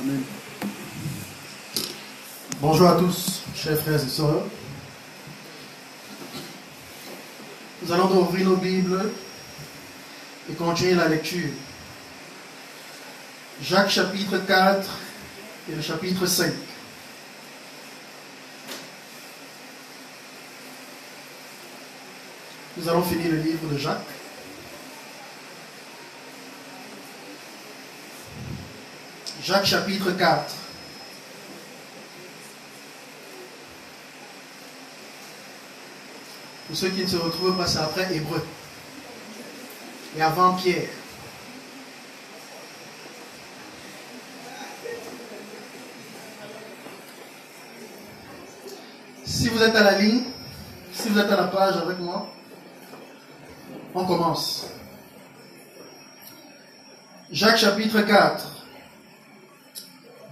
Amen. Bonjour à tous, chers frères et sœurs. Nous allons ouvrir nos Bibles et continuer la lecture. Jacques chapitre 4 et le chapitre 5. Nous allons finir le livre de Jacques. Jacques chapitre 4. Pour ceux qui ne se retrouvent pas, c'est après Hébreu. Et avant Pierre. Si vous êtes à la ligne, si vous êtes à la page avec moi, on commence. Jacques chapitre 4.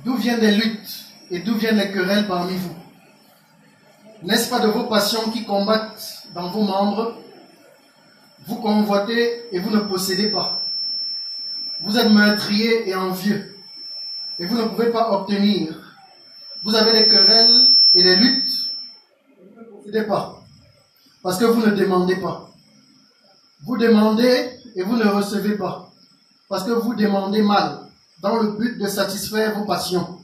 D'où viennent les luttes et d'où viennent les querelles parmi vous? N'est-ce pas de vos passions qui combattent dans vos membres? Vous convoitez et vous ne possédez pas. Vous êtes meurtrier et envieux et vous ne pouvez pas obtenir. Vous avez des querelles et des luttes vous ne possédez pas parce que vous ne demandez pas. Vous demandez et vous ne recevez pas parce que vous demandez mal dans le but de satisfaire vos passions.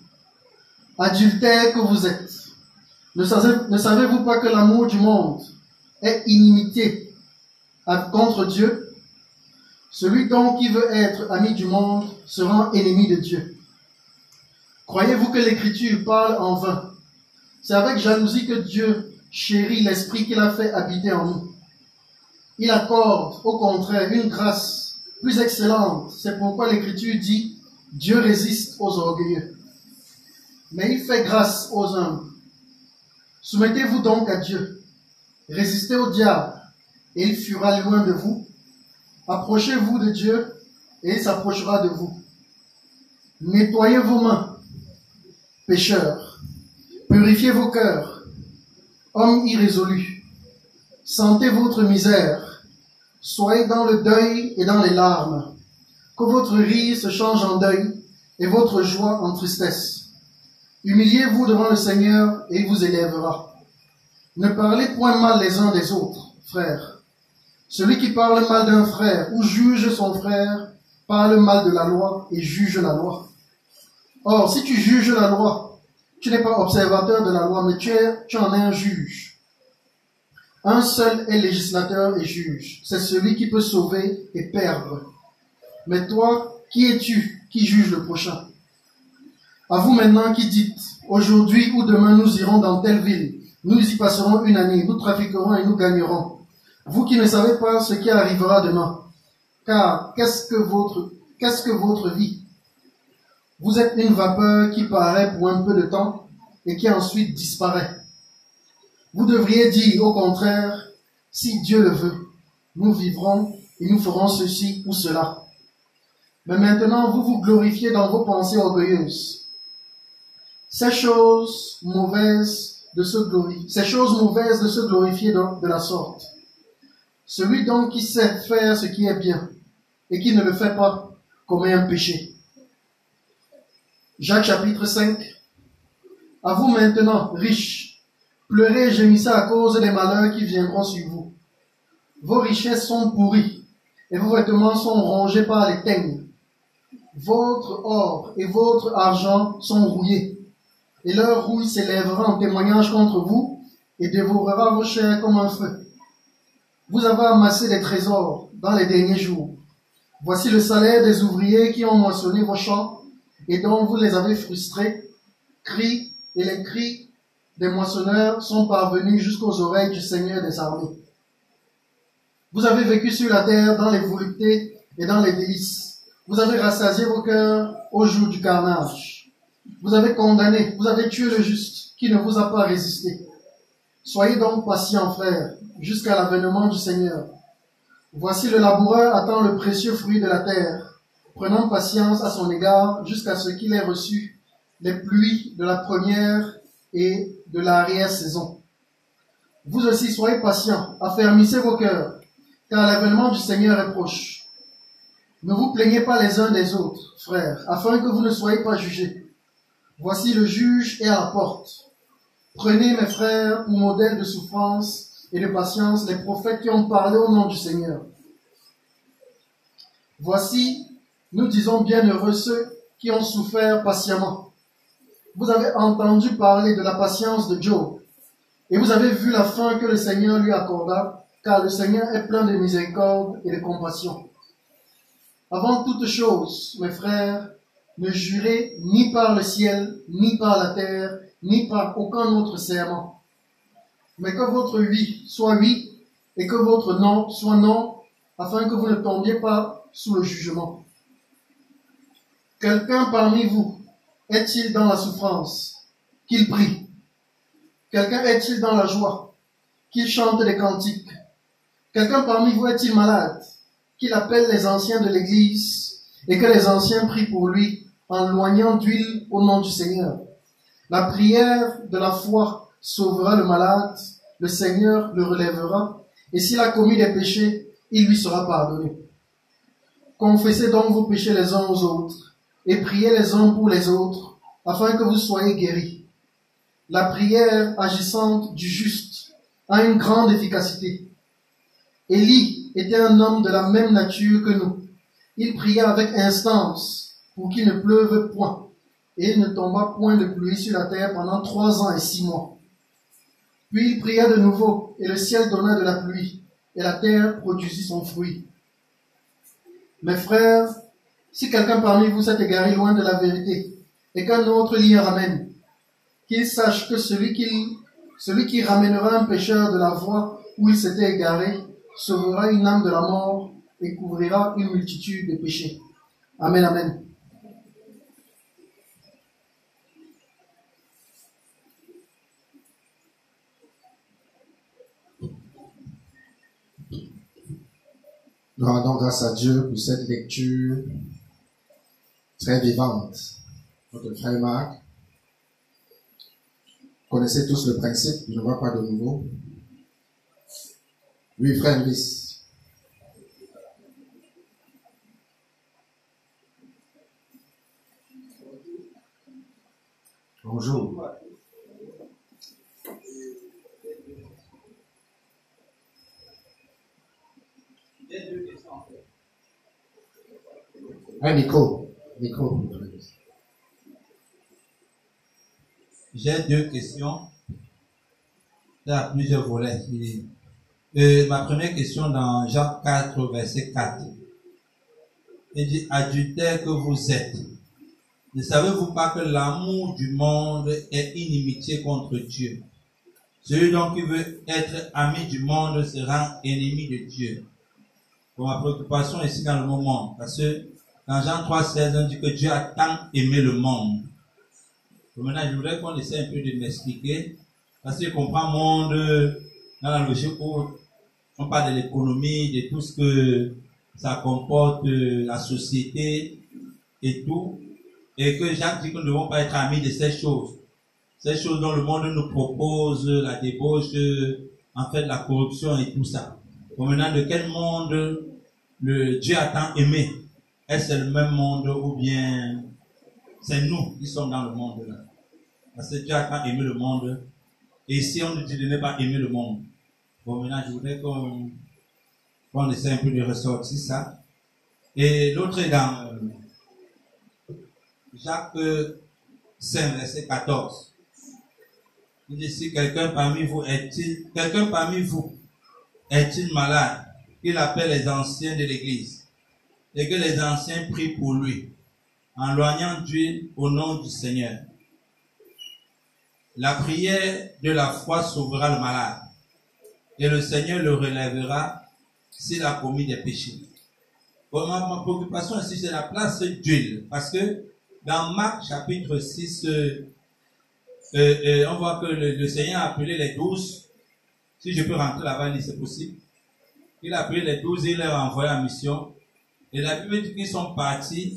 Adultère que vous êtes, ne savez-vous pas que l'amour du monde est inimité contre Dieu? Celui donc qui veut être ami du monde sera ennemi de Dieu. Croyez-vous que l'Écriture parle en vain? C'est avec jalousie que Dieu chérit l'Esprit qu'il a fait habiter en nous. Il accorde au contraire une grâce plus excellente. C'est pourquoi l'Écriture dit Dieu résiste aux orgueilleux, mais il fait grâce aux humbles. Soumettez-vous donc à Dieu. Résistez au diable, et il fuira loin de vous. Approchez-vous de Dieu, et il s'approchera de vous. Nettoyez vos mains, pécheurs. Purifiez vos cœurs, hommes irrésolus. Sentez votre misère. Soyez dans le deuil et dans les larmes que votre rire se change en deuil et votre joie en tristesse. Humiliez-vous devant le Seigneur et il vous élèvera. Ne parlez point mal les uns des autres, frères. Celui qui parle mal d'un frère ou juge son frère parle mal de la loi et juge la loi. Or, si tu juges la loi, tu n'es pas observateur de la loi, mais tu, es, tu en es un juge. Un seul est législateur et juge. C'est celui qui peut sauver et perdre. Mais toi, qui es-tu qui juge le prochain? À vous maintenant qui dites, aujourd'hui ou demain nous irons dans telle ville, nous y passerons une année, nous trafiquerons et nous gagnerons. Vous qui ne savez pas ce qui arrivera demain, car qu'est-ce que votre, qu'est-ce que votre vie? Vous êtes une vapeur qui paraît pour un peu de temps et qui ensuite disparaît. Vous devriez dire au contraire, si Dieu le veut, nous vivrons et nous ferons ceci ou cela. Mais maintenant, vous vous glorifiez dans vos pensées orgueilleuses. Ces choses mauvaises de se glorifier, ces choses mauvaises de se glorifier de, la sorte. Celui donc qui sait faire ce qui est bien et qui ne le fait pas commet un péché. Jacques chapitre 5. À vous maintenant, riches, pleurez et gémissez à cause des malheurs qui viendront sur vous. Vos richesses sont pourries et vos vêtements sont rongés par les teignes votre or et votre argent sont rouillés, et leur rouille s'élèvera en témoignage contre vous et dévorera vos chairs comme un feu. Vous avez amassé des trésors dans les derniers jours. Voici le salaire des ouvriers qui ont moissonné vos champs et dont vous les avez frustrés. Cris et les cris des moissonneurs sont parvenus jusqu'aux oreilles du Seigneur des armées. Vous avez vécu sur la terre dans les voluptés et dans les délices vous avez rassasié vos cœurs au jour du carnage. Vous avez condamné, vous avez tué le juste qui ne vous a pas résisté. Soyez donc patients, frères, jusqu'à l'avènement du Seigneur. Voici le laboureur attend le précieux fruit de la terre, prenant patience à son égard jusqu'à ce qu'il ait reçu les pluies de la première et de l'arrière-saison. Vous aussi soyez patients, affermissez vos cœurs, car l'avènement du Seigneur est proche. Ne vous plaignez pas les uns des autres, frères, afin que vous ne soyez pas jugés. Voici le juge est à la porte. Prenez, mes frères, pour modèle de souffrance et de patience les prophètes qui ont parlé au nom du Seigneur. Voici, nous disons bienheureux ceux qui ont souffert patiemment. Vous avez entendu parler de la patience de Job et vous avez vu la fin que le Seigneur lui accorda, car le Seigneur est plein de miséricorde et de compassion. Avant toute chose, mes frères, ne jurez ni par le ciel, ni par la terre, ni par aucun autre serment. Mais que votre oui soit oui et que votre non soit non, afin que vous ne tombiez pas sous le jugement. Quelqu'un parmi vous est-il dans la souffrance Qu'il prie? Quelqu'un est-il dans la joie Qu'il chante des cantiques? Quelqu'un parmi vous est-il malade Qu'il appelle les anciens de l'Église et que les anciens prient pour lui en loignant d'huile au nom du Seigneur. La prière de la foi sauvera le malade, le Seigneur le relèvera, et s'il a commis des péchés, il lui sera pardonné. Confessez donc vos péchés les uns aux autres, et priez les uns pour les autres, afin que vous soyez guéris. La prière agissante du juste a une grande efficacité. Était un homme de la même nature que nous. Il pria avec instance pour qu'il ne pleuve point et il ne tomba point de pluie sur la terre pendant trois ans et six mois. Puis il pria de nouveau, et le ciel donna de la pluie, et la terre produisit son fruit. Mes frères, si quelqu'un parmi vous s'est égaré loin de la vérité, et qu'un autre l'y ramène, qu'il sache que celui qui, celui qui ramènera un pécheur de la voie où il s'était égaré, sauvera une âme de la mort et couvrira une multitude de péchés. Amen, amen. Nous rendons grâce à Dieu pour cette lecture très vivante. Notre frère Marc, connaissez tous le principe, je ne vois pas de nouveau. Oui, frère Luis. Bonjour. Un micro. Micro. J'ai deux questions. Il y a plusieurs volets. Euh, ma première question dans Jean 4, verset 4. Il dit, adultère que vous êtes. Ne savez-vous pas que l'amour du monde est inimitié contre Dieu? Celui donc qui veut être ami du monde sera ennemi de Dieu. Pour ma préoccupation ici dans le moment, parce que dans Jean 3, 16, on dit que Dieu a tant aimé le monde. maintenant, je voudrais qu'on essaie un peu de m'expliquer, parce que je comprends monde dans la logique où on parle de l'économie, de tout ce que ça comporte, euh, la société et tout, et que Jacques dit que nous ne devons pas être amis de ces choses. Ces choses dont le monde nous propose, la débauche, en fait, la corruption et tout ça. maintenant, de quel monde le Dieu a tant aimé? Est-ce le même monde ou bien c'est nous qui sommes dans le monde là? Parce que Dieu a tant aimé le monde. Et si on nous dit de ne pas aimer le monde, bon maintenant je voudrais qu'on qu'on essaie un peu de ressortir ça. Et l'autre est dans euh, Jacques 5, verset 14. Il dit si quelqu'un parmi vous est-il, quelqu'un parmi vous est-il malade, il appelle les anciens de l'église et que les anciens prient pour lui en loignant d'huile au nom du Seigneur. La prière de la foi sauvera le malade et le Seigneur le relèvera s'il a commis des péchés. Bon, ma, préoccupation ici, c'est la place d'huile. Parce que dans Marc chapitre 6, euh, euh, euh, on voit que le, Seigneur a appelé les douze. Si je peux rentrer là-bas, c'est possible. Il a appelé les douze et il leur a envoyé en mission. Et la Bible dit qu'ils sont partis.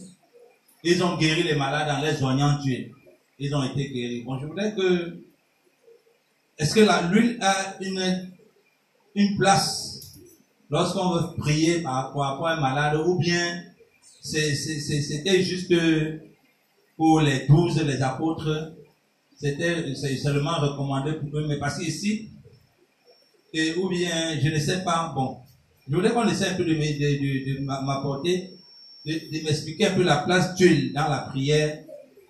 Ils ont guéri les malades en les joignant d'huile. Ils ont été guéris. Bon, je voudrais que... Est-ce que l'huile a une, une place lorsqu'on veut prier par rapport à un malade ou bien c'était juste pour les douze, les apôtres, c'était seulement recommandé pour eux, mais parce qu'ici, et, ou bien, je ne sais pas, bon, je voudrais qu'on essaie un peu de, de, de, m'apporter, de, m'expliquer un peu la place d'huile dans la prière,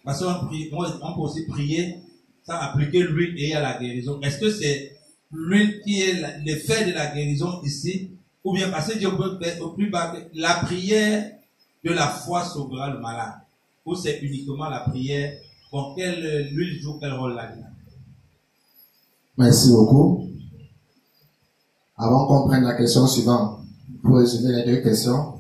parce qu'on on peut aussi prier sans appliquer l'huile et à la guérison. Est-ce que c'est l'huile qui est l'effet de la guérison ici, ou bien parce que Dieu peut au plus bas la prière de la foi sauvera le malade, ou c'est uniquement la prière, pour quelle l'huile joue quel rôle là-dedans Merci beaucoup. Avant qu'on prenne la question suivante, pour résumer les deux questions,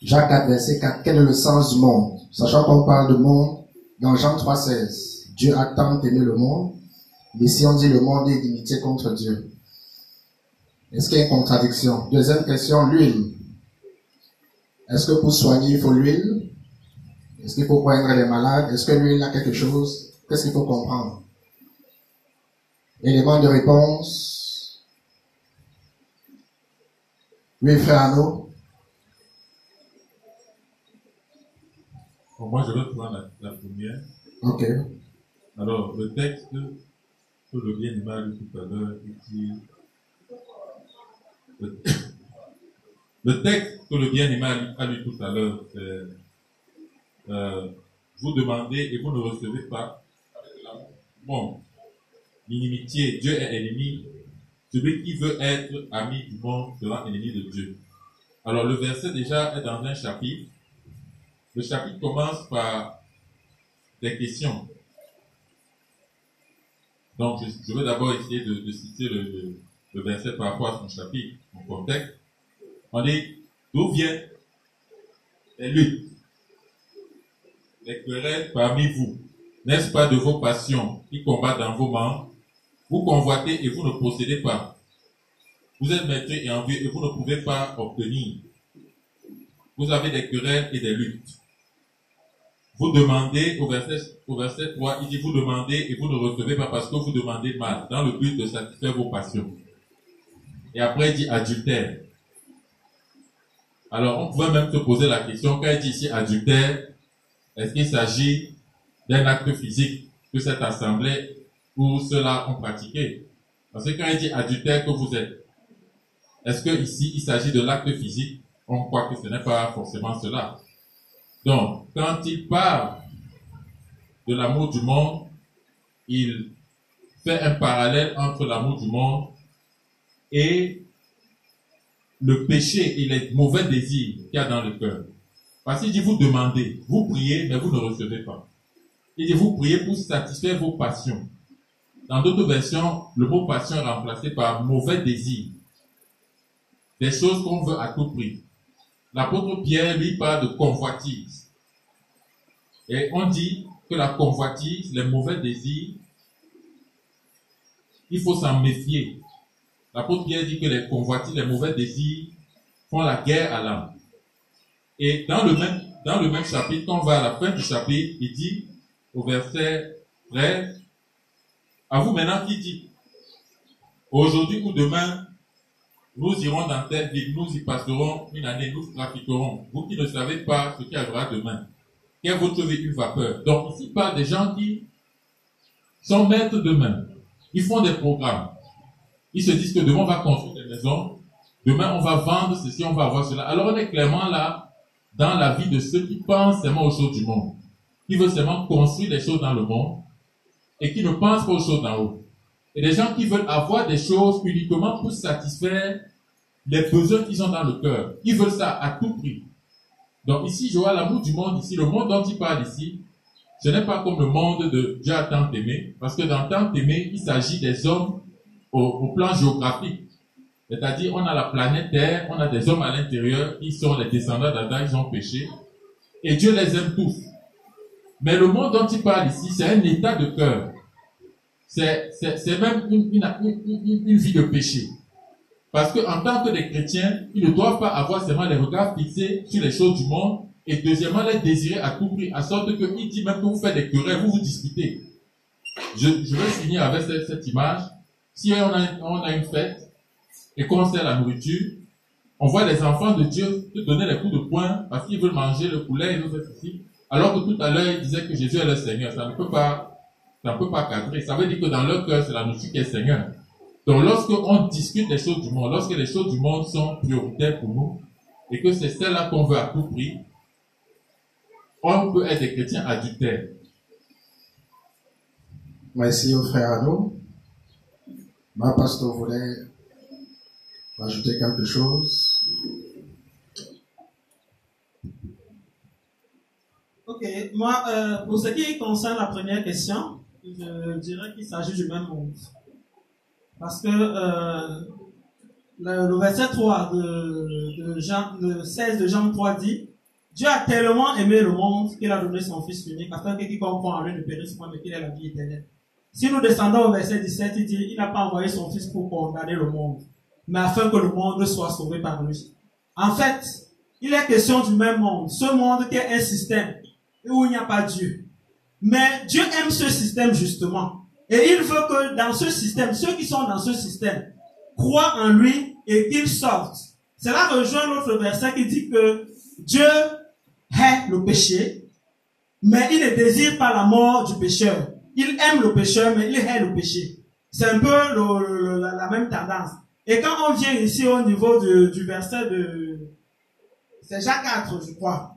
Jacques 4, verset 4, quel est le sens du monde? Sachant qu'on parle de monde, dans Jean 3, 16, Dieu a tant aimé le monde, mais si on dit le monde est d'unité contre Dieu, est-ce qu'il y a une contradiction? Deuxième question, l'huile. Est-ce que pour soigner, il faut l'huile? Est-ce qu'il faut prendre les malades? Est-ce que l'huile a quelque chose? Qu'est-ce qu'il faut comprendre? Élément de réponse. Oui, frère Arnaud. moi, je vais prendre la, première. Ok. Alors, le texte que le bien m'a lu tout à l'heure, le, texte que le bien-aimé a lu tout à l'heure, c'est euh, vous demandez et vous ne recevez pas. Bon, l'inimitié, Dieu est ennemi. Celui qui veut être ami du monde sera ennemi de Dieu. Alors le verset déjà est dans un chapitre. Le chapitre commence par des questions. Donc je, vais d'abord essayer de, citer le, verset par rapport à son chapitre, en contexte, on dit, d'où viennent les luttes, les querelles parmi vous N'est-ce pas de vos passions qui combattent dans vos membres Vous convoitez et vous ne possédez pas. Vous êtes maître et envieux et vous ne pouvez pas obtenir. Vous avez des querelles et des luttes. Vous demandez, au verset, au verset 3, il dit, vous demandez et vous ne recevez pas parce que vous demandez mal, dans le but de satisfaire vos passions. Et après, il dit adultère. Alors, on pouvait même se poser la question, quand il dit ici adultère, est-ce qu'il s'agit d'un acte physique que cette assemblée ou cela ont pratiqué? Parce que quand il dit adultère que vous êtes, est-ce que ici il s'agit de l'acte physique? On croit que ce n'est pas forcément cela. Donc, quand il parle de l'amour du monde, il fait un parallèle entre l'amour du monde et le péché et les mauvais désirs qu'il y a dans le cœur. Parce qu'il dit vous demandez, vous priez, mais vous ne recevez pas. Il dit vous priez pour satisfaire vos passions. Dans d'autres versions, le mot passion est remplacé par mauvais désir. Des choses qu'on veut à tout prix. L'apôtre Pierre, lui, parle de convoitise. Et on dit que la convoitise, les mauvais désirs, il faut s'en méfier. L'apôtre Pierre dit que les convoitises, les mauvais désirs font la guerre à l'âme. Et dans le même, chapitre, quand on va à la fin du chapitre, il dit au verset 13, à vous maintenant qui dit, aujourd'hui ou demain, nous irons dans telle ville, nous y passerons une année, nous trafiquerons. Vous qui ne savez pas ce qui arrivera demain, quelle votre vie une vapeur. Donc ici, pas des gens qui sont maîtres demain. Ils font des programmes. Ils se disent que demain on va construire des maisons, demain on va vendre ceci, on va avoir cela. Alors on est clairement là dans la vie de ceux qui pensent seulement aux choses du monde, qui veulent seulement construire des choses dans le monde et qui ne pensent pas aux choses d'en haut. Et des gens qui veulent avoir des choses uniquement pour satisfaire les besoins qui sont dans le cœur. Ils veulent ça à tout prix. Donc ici, je vois l'amour du monde ici. Le monde dont il parle ici, ce n'est pas comme le monde de Dieu a tant aimé, parce que dans tant aimé, il s'agit des hommes au, plan géographique. C'est-à-dire, on a la planète Terre, on a des hommes à l'intérieur qui sont les descendants d'Adam, ils ont péché. Et Dieu les aime tous. Mais le monde dont il parle ici, c'est un état de cœur. C'est, même une, une, vie de péché. Parce qu'en tant que des chrétiens, ils ne doivent pas avoir seulement les regards fixés sur les choses du monde et deuxièmement les désirer à tout prix, à sorte qu'il dit même que vous faites des querelles, vous vous disputez. Je, je vais finir avec cette image. Si on a, une fête et qu'on sert la nourriture, on voit les enfants de Dieu te donner les coups de poing parce qu'ils veulent manger le poulet, veulent faire ceci. alors que tout à l'heure, ils disaient que Jésus est le Seigneur. Ça ne peut pas, ça ne peut pas cadrer. Ça veut dire que dans leur cœur, c'est la notion qui est Seigneur. Donc, lorsqu'on discute des choses du monde, lorsque les choses du monde sont prioritaires pour nous, et que c'est celle-là qu'on veut à tout prix, on peut être des chrétiens adultères. Merci au frère Arnaud. Ma pasteur voulait ajouter quelque chose. Ok, moi, euh, pour ce qui concerne la première question, je dirais qu'il s'agit du même monde. Parce que euh, le, verset 3 de, Jean, le 16 de Jean 3 dit Dieu a tellement aimé le monde qu'il a donné son Fils unique afin que quiconque croit en lui ne périsse point mais qu'il ait la vie éternelle. Si nous descendons au verset 17, il dit Il n'a pas envoyé son Fils pour condamner le monde, mais afin que le monde soit sauvé par lui. En fait, il est question du même monde. Ce monde qui est un système où il n'y a pas Dieu. Mais Dieu aime ce système justement. Et il veut que dans ce système, ceux qui sont dans ce système croient en lui et qu'ils sortent. Cela rejoint l'autre verset qui dit que Dieu hait le péché, mais il ne désire pas la mort du pécheur. Il aime le pécheur, mais il hait le péché. C'est un peu la, même tendance. Et quand on vient ici au niveau du verset de... C'est Jacques 4, je crois.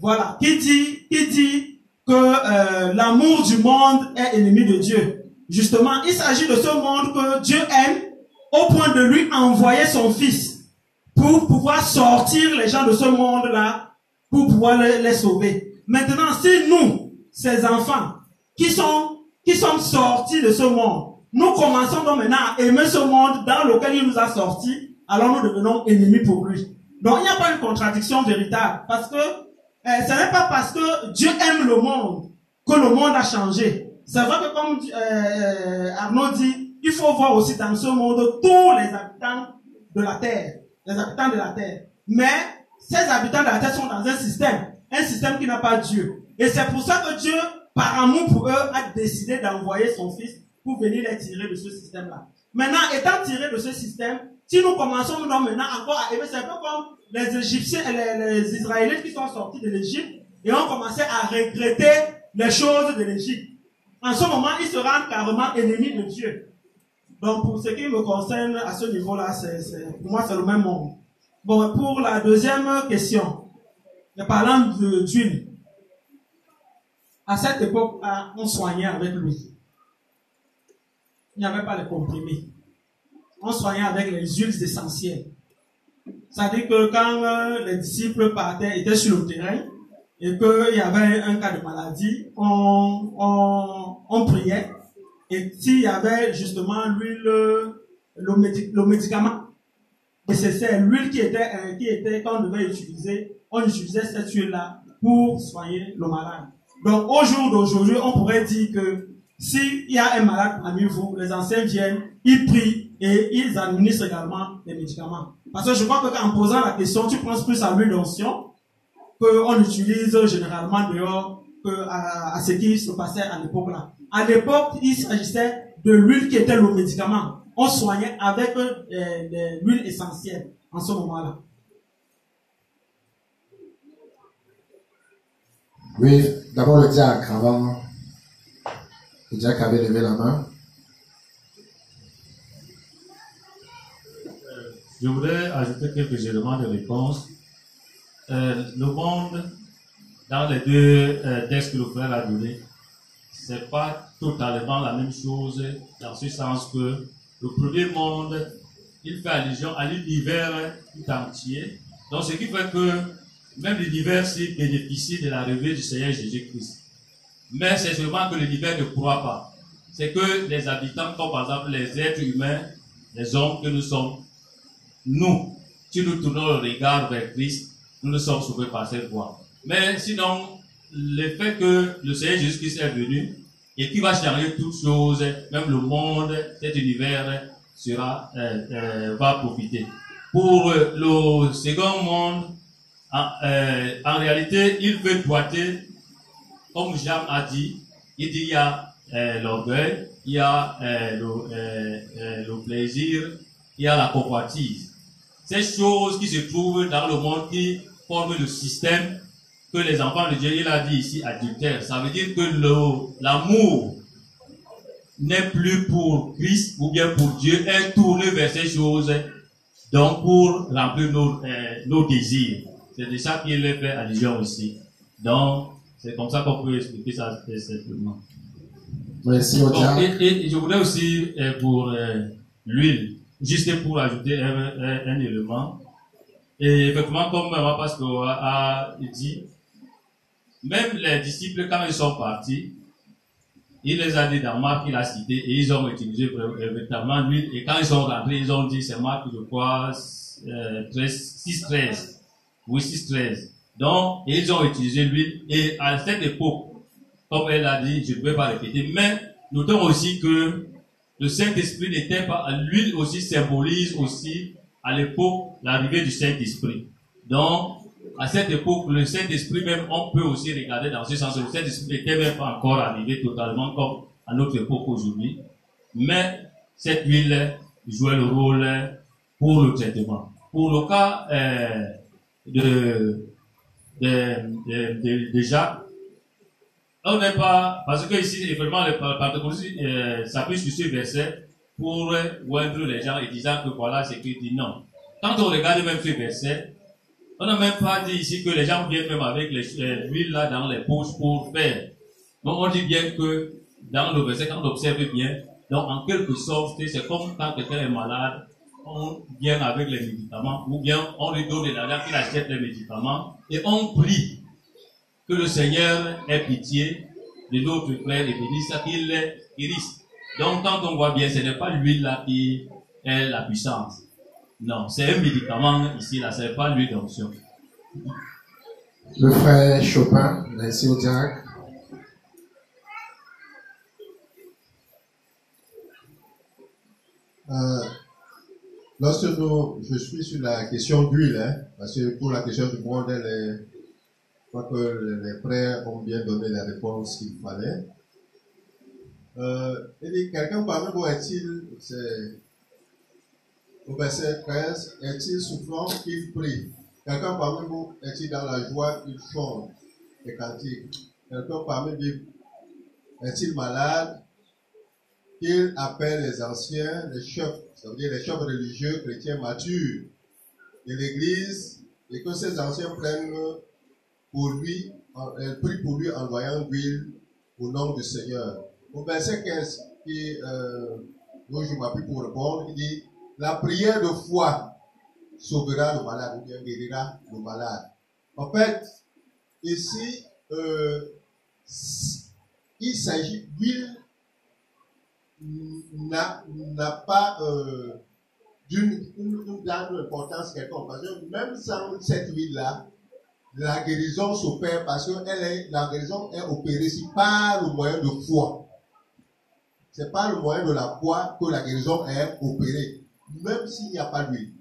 Voilà. Qui dit, qui dit que euh, l'amour du monde est ennemi de Dieu. Justement, il s'agit de ce monde que Dieu aime au point de lui envoyer son fils pour pouvoir sortir les gens de ce monde-là, pour pouvoir les, sauver. Maintenant, si nous, ces enfants, qui sont, qui sommes sortis de ce monde, nous commençons donc maintenant à aimer ce monde dans lequel il nous a sortis, alors nous devenons ennemis pour lui. Donc il n'y a pas une contradiction véritable, parce que euh, ce n'est pas parce que Dieu aime le monde que le monde a changé. C'est vrai que comme euh, euh, Arnaud dit, il faut voir aussi dans ce monde tous les habitants de la terre, les habitants de la terre. Mais ces habitants de la terre sont dans un système, un système qui n'a pas Dieu. Et c'est pour ça que Dieu, par amour pour eux, a décidé d'envoyer son Fils pour venir les tirer de ce système-là. Maintenant, étant tirés de ce système, si nous commençons maintenant encore à aimer, c'est un peu comme les Égyptiens et les, Israélites qui sont sortis de l'Égypte et ont commencé à regretter les choses de l'Égypte. En ce moment, ils se rendent carrément ennemis de Dieu. Donc, pour ce qui me concerne, à ce niveau-là, c'est, pour moi, c'est le même monde. Bon, pour la deuxième question, parlant d'huile, à cette époque, on soignait avec lui. Il n'y avait pas les comprimés. On soignait avec les huiles essentielles. C'est-à-dire que quand euh, les disciples partaient, étaient sur le terrain, et qu'il y avait un cas de maladie, on, on, on priait. Et s'il y avait justement l'huile, le, le médicament nécessaire, l'huile qui était, euh, qui était, qu'on devait utiliser, on utilisait cette huile-là pour soigner le malade. Donc, au jour d'aujourd'hui, on pourrait dire que s'il y a un malade parmi vous, les anciens viennent, ils prient et ils administrent également les médicaments. Parce que je crois que en posant la question, tu penses plus à l'huile d'onction qu'on utilise généralement dehors que à, ce qui se passait à l'époque là. À l'époque, il s'agissait de l'huile qui était le médicament. On soignait avec euh, l'huile essentielle en ce moment-là. Oui, d'abord le diacre avant. Le diacre avait levé la main. Je voudrais ajouter quelques éléments de réponse. Euh, le monde, dans les deux euh, textes que le frère a donné, c'est pas totalement la même chose, dans ce sens que le premier monde, il fait allusion à l'univers tout entier. Donc, ce qui fait que même l'univers s'y bénéficie de la l'arrivée du Seigneur Jésus-Christ. Mais c'est seulement que l'univers ne croit pas. C'est que les habitants, comme par exemple les êtres humains, les hommes que nous sommes, nous, si nous tournons le regard vers Christ, nous ne sommes sauvés par cette voie. Mais sinon, le fait que le Seigneur Jésus-Christ est venu et qui va changer toutes choses, même le monde, cet univers sera, euh, euh, va profiter. Pour le second monde, en, euh, en réalité, il veut doiter, comme Jean a dit, il dit il y a l'orgueil, il y a le, le plaisir, il y a la convoitise ces choses qui se trouvent dans le monde qui forment le système que les enfants de Dieu, il a dit ici adultère. Ça veut dire que l'amour n'est plus pour Christ ou bien pour Dieu, est tourné vers ces choses, donc pour remplir nos, euh, nos désirs. C'est de ça qu'il fait allusion aussi. Donc, c'est comme ça qu'on peut expliquer ça très simplement. Merci diable. et, et je voulais aussi, euh, pour euh, l'huile, juste pour ajouter un, un- un élément. Et effectivement, comme ma pasteur a, dit, même les disciples, quand ils sont partis, il les a dit dans Marc, il a cité, et ils ont utilisé véritablement l'huile. Et quand ils sont rentrés, ils ont dit, c'est Marc, je crois, euh, 13, 6, 13. Oui, 6, 13. Donc, ils ont utilisé l'huile. Et à cette époque, comme elle a dit, je ne vais pas répéter, mais notons aussi que le Saint-Esprit n'était pas, l'huile aussi symbolise aussi à l'époque l'arrivée du Saint-Esprit. Donc, à cette époque, le Saint-Esprit même, on peut aussi regarder dans ce sens, le Saint-Esprit n'était même pas encore arrivé totalement comme à notre époque aujourd'hui. Mais cette huile jouait le rôle pour le traitement. Pour le cas euh, de, de, de, de, de Jacques, on n'est pas, parce que ici, effectivement, le Pentecôte euh, s'appuie sur ce verset pour oindre les gens et disant que voilà ce qu'il dit. Non. Quand on regarde même ce verset, on n'a même pas dit ici que les gens viennent même avec l'huile là dans les poches pour faire. Donc on dit bien que dans le verset, quand on observe bien, donc en quelque sorte, c'est comme quand quelqu'un est malade, on vient avec les médicaments, ou bien on lui donne de l'argent qu'il achète les médicaments, et on prie que le Seigneur ait pitié de notre frère et bénisse qu'il les guérisse. Donc quand on voit bien, ce n'est pas l'huile là qui est la puissance. Non, c'est un médicament ici, là, c'est pas l'huile d'onction. Le frère Chopin, merci au. Euh, lorsque nous, je suis sur la question d'huile, hein, parce que pour la question du monde, elle est- que les frères ont bien donné la réponse qu'il fallait. Euh, il dit, quelqu'un parmi vous est-il, c'est au verset 13, est-il souffrant qu'il prie? Quelqu'un parmi vous est-il dans la joie qu'il chante des cantiques Quelqu'un parmi vous est-il malade qu'il appelle les anciens, les chefs, ça veut dire les chefs religieux chrétiens matures de l'Église, et que ces anciens prennent pour lui, euh, prient pour lui en voyant l'huile au nom du Seigneur. Au verset 15, qui, euh, je m'appuie pour répondre, il dit, la prière de foi sauvera le malade, ou bien guérira le malade. En fait, ici, euh, il s'agit d'huile n'a pas euh, d'une importance quelconque. Parce que même sans cette huile-là, la guérison s'opère parce que elle est, la guérison est opérée ici par le moyen de foi. C'est par le moyen de la foi que la guérison est opérée, même s'il n'y a pas d'huile.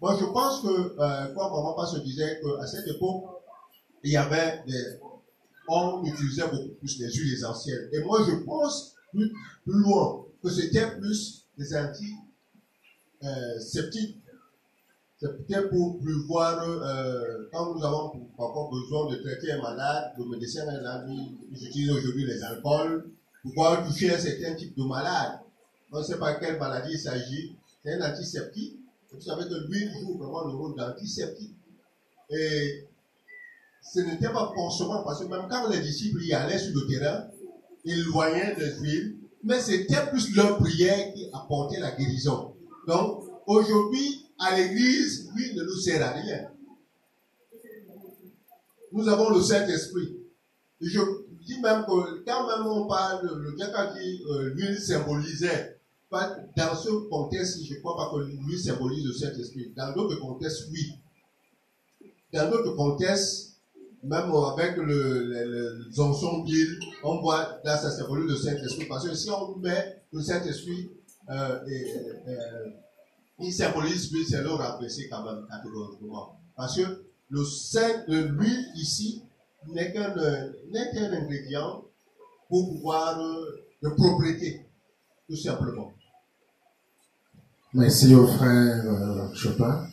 Moi, je pense que, euh, comme maman pas se disait qu'à cette époque, il y avait des, on utilisait beaucoup plus les huiles essentielles. Et moi, je pense plus, plus loin que c'était plus des antiseptiques. Peut-être pour prévoir, euh, quand nous avons parfois besoin de traiter un malade, le médecin lui, ils utilisent aujourd'hui les alcools pour pouvoir toucher un certain type de malade. On ne sait pas quelle maladie il s'agit. C'est un antiseptique. Vous savez que l'huile joue vraiment le rôle d'antiseptique. Et ce n'était pas forcément parce que même quand les disciples y allaient sur le terrain, ils loignaient les huiles, mais c'était plus leur prière qui apportait la guérison. Donc, aujourd'hui, à l'église, l'huile ne nous sert à rien. Nous avons le Saint-Esprit. Et Je dis même que quand même on parle, le diacre dit euh, l'huile symbolisait, dans ce contexte, je ne crois pas que l'huile symbolise le Saint-Esprit. Dans d'autres contextes, oui. Dans d'autres contextes, même avec le, le, le, d'huile, on voit là ça symbolise le Saint-Esprit. Parce que si on met le Saint-Esprit, euh, et, euh, il symbolise l'huile, c'est le remplacer quand même catégoriquement. Parce que le Saint, l'huile ici n'est qu'un n'est qu'un ingrédient pour pouvoir euh, de propriété, tout simplement. Merci au frère euh, Chopin.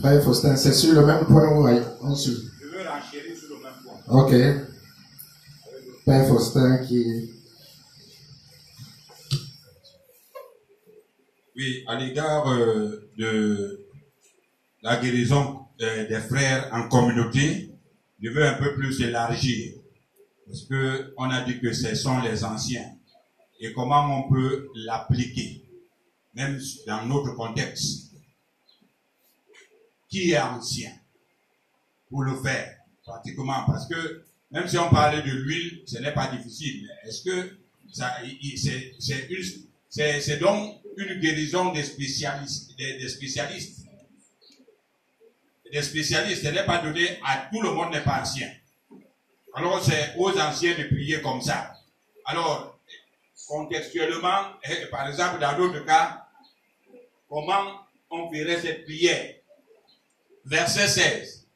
Frère Faustin, c'est sur le même point où on suit. Je veux renchérir sur le même point. Ok. Père Faustin qui... Oui, à l'égard euh, de la guérison euh, des frères en communauté, je veux un peu plus élargir. Parce que on a dit que ce sont les anciens. Et comment on peut l'appliquer, même dans notre contexte? Qui est ancien pour le faire, pratiquement? Parce que même si on parlait de l'huile, ce n'est pas difficile. Est-ce que ça, c'est donc une guérison des spécialistes, des, spécialistes. Des spécialistes, n'est pas donné à tout le monde n'est pas ancien. Alors c'est aux anciens de prier comme ça. Alors, contextuellement, eh, par exemple, dans d'autres cas, comment on ferait cette prière? Verset 16.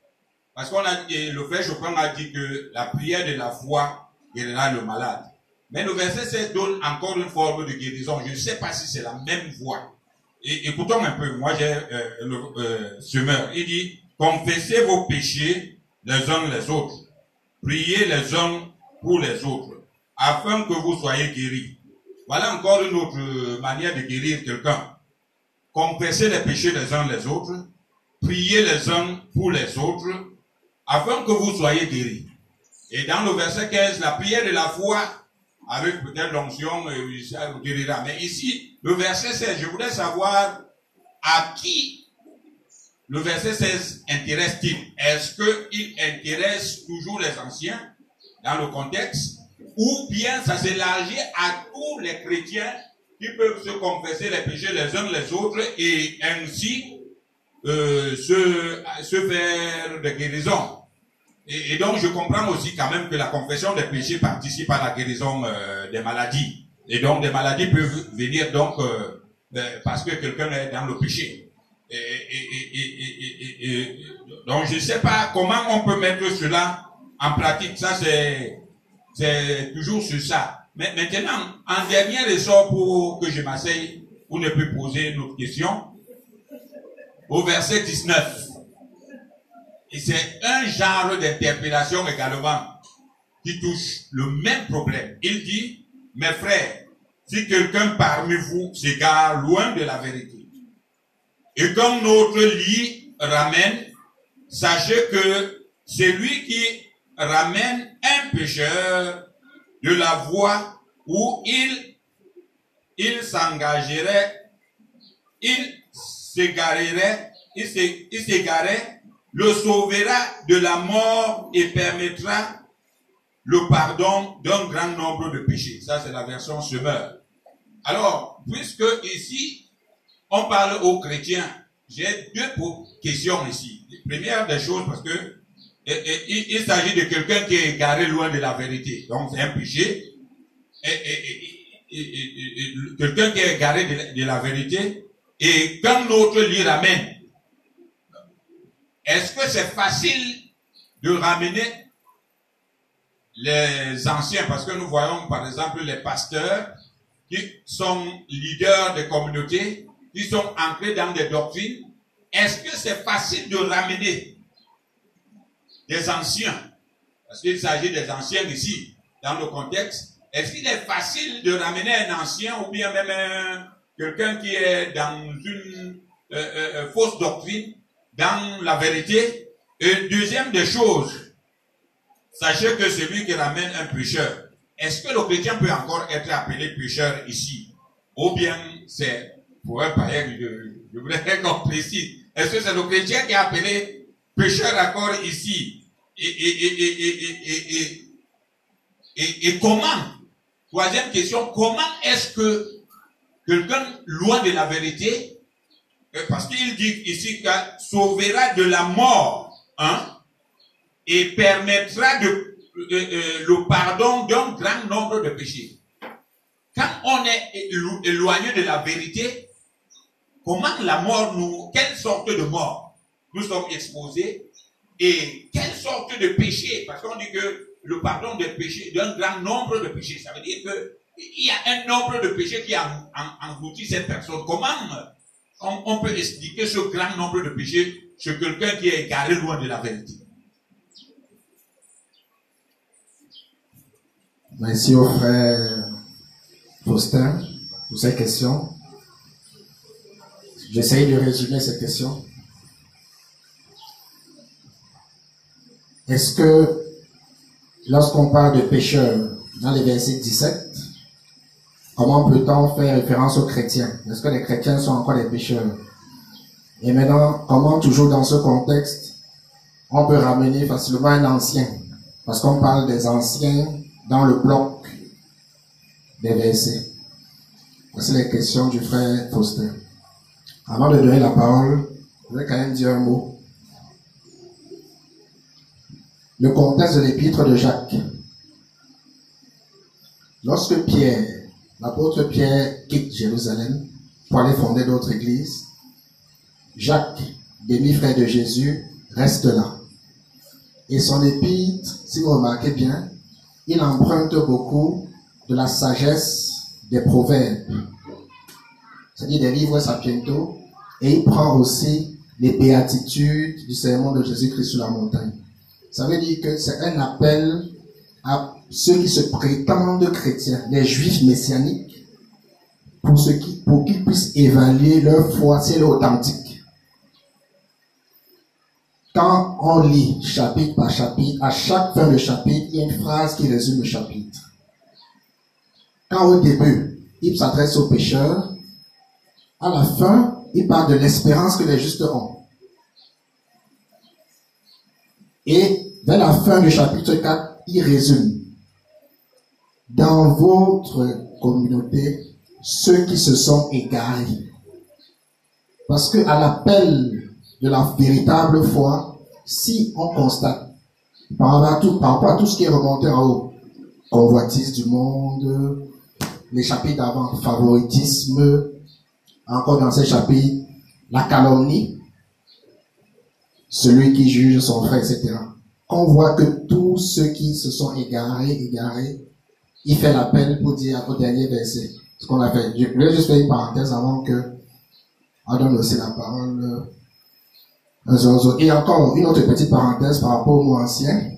Parce qu'on a le frère Chopin a dit que la prière de la foi guérira le malade. Mais le verset 16 donne encore une forme de guérison. Je ne sais pas si c'est la même voix. Et écoutons un peu. Moi, j'ai euh, le euh, semeur. Il dit, confessez vos péchés les uns les autres. Priez les uns pour les autres, afin que vous soyez guéris. Voilà encore une autre manière de guérir quelqu'un. Confessez les péchés les uns les autres, priez les uns pour les autres, afin que vous soyez guéris. Et dans le verset 15, la prière de la foi, avec peut-être l'onction, ça vous guérira. Mais ici, le verset 16, je voudrais savoir à qui le verset 16 intéresse-t-il? Est-ce qu'il intéresse toujours les anciens dans le contexte ou bien ça s'élargit à tous les chrétiens qui peuvent se confesser les péchés les uns les autres et ainsi euh, se, se faire des guérisons? Et, et, donc je comprends aussi quand même que la confession des péchés participe à la guérison euh, des maladies. Et donc des maladies peuvent venir donc euh, parce que quelqu'un est dans le péché. Et, et, donc je ne sais pas comment on peut mettre cela en pratique. Ça c'est c'est toujours sur ça. Mais maintenant, en dernier ressort pour que je m'asseye, vous ne pouvez poser une autre question. Au verset 19. Et c'est un genre d'interpellation également qui touche le même problème. Il dit, mes frères, si quelqu'un parmi vous s'égare loin de la vérité, et comme notre lit ramène, sachez que c'est lui qui ramène un pécheur de la voie où il, il s'engagerait, il s'égarerait, il s'égarait, le sauvera de la mort et permettra le pardon d'un grand nombre de péchés. Ça, c'est la version semeur. Alors, puisque ici, on parle aux chrétiens, j'ai deux questions ici. première des choses, parce que il, s'agit de quelqu'un qui est garé loin de la vérité. Donc, c'est un péché. Quelqu'un qui est garé de, la vérité. Et quand l'autre l'y ramène, est-ce que c'est facile de ramener les anciens? Parce que nous voyons, par exemple, les pasteurs qui sont leaders de communautés, qui sont ancrés dans des doctrines. Est-ce que c'est facile de ramener des anciens, parce qu'il s'agit des anciens ici, dans le contexte, est-ce qu'il est facile de ramener un ancien ou bien même quelqu'un qui est dans une euh, euh, euh, fausse doctrine, dans la vérité Et deuxième des choses, sachez que celui qui ramène un pécheur, est-ce que le chrétien peut encore être appelé pécheur ici? Ou bien c'est, pour un païen, je, je voudrais qu'on précise, est-ce que c'est le chrétien qui est appelé pécheur encore ici? Et, et, et, et, comment? Troisième question, comment est-ce que quelqu'un loin de la vérité, parce qu'il dit ici qu'il sauvera de la mort, hein, et permettra de, le pardon d'un grand nombre de péchés. Quand on est éloigné de la vérité, comment la mort nous, quelle sorte de mort nous sommes exposés et quelle sorte de péché? Parce qu'on dit que le pardon des péchés, d'un grand nombre de péchés, ça veut dire que il y a un nombre de péchés qui a cette personne. Comment on, peut expliquer ce grand nombre de péchés chez quelqu'un qui est égaré loin de la vérité. Merci au frère Faustin pour ces questions. J'essaye de résumer ces questions. Est-ce que lorsqu'on parle de pécheur dans les versets 17, comment peut-on faire référence aux chrétiens Est-ce que les chrétiens sont encore des pécheurs? Et maintenant, comment toujours dans ce contexte, on peut ramener facilement un ancien? Parce qu'on parle des anciens dans le bloc des versets. Voici les questions du frère Faustin. Avant de donner la parole, je vais quand même dire un mot. Le contexte de l'épître de Jacques. Lorsque Pierre, l'apôtre Pierre, quitte Jérusalem pour aller fonder d'autres églises, Jacques, demi-frère de Jésus, reste là. Et son épître, si vous remarquez bien, il emprunte beaucoup de la sagesse des proverbes, c'est-à-dire des livres sapientaux, et il prend aussi les béatitudes du sermon de Jésus-Christ sur la montagne. Ça veut dire que c'est un appel à ceux qui se prétendent chrétiens, les juifs messianiques, pour, ceux qui, pour qu'ils puissent évaluer leur foi si elle est authentique. Quand on lit chapitre par chapitre, à chaque fin de chapitre, il y a une phrase qui résume le chapitre. Quand au début, il s'adresse aux pécheurs, à la fin, il parle de l'espérance que les justes ont. Et vers la fin du chapitre 4, il résume. Dans votre communauté, ceux qui se sont égarés. Parce que à l'appel de la véritable foi, si on constate, par rapport à tout, par rapport à tout ce qui est remonté en haut, convoitise du monde, les chapitres d'avant, favoritisme, encore dans ces chapitres, la calomnie, celui qui juge son frère, etc. On voit que tous ceux qui se sont égarés, égarés, il fait l'appel pour dire au dernier verset ce qu'on a fait. Je vais juste faire une parenthèse avant que on donne la parole Et encore une autre petite parenthèse par rapport au mot ancien.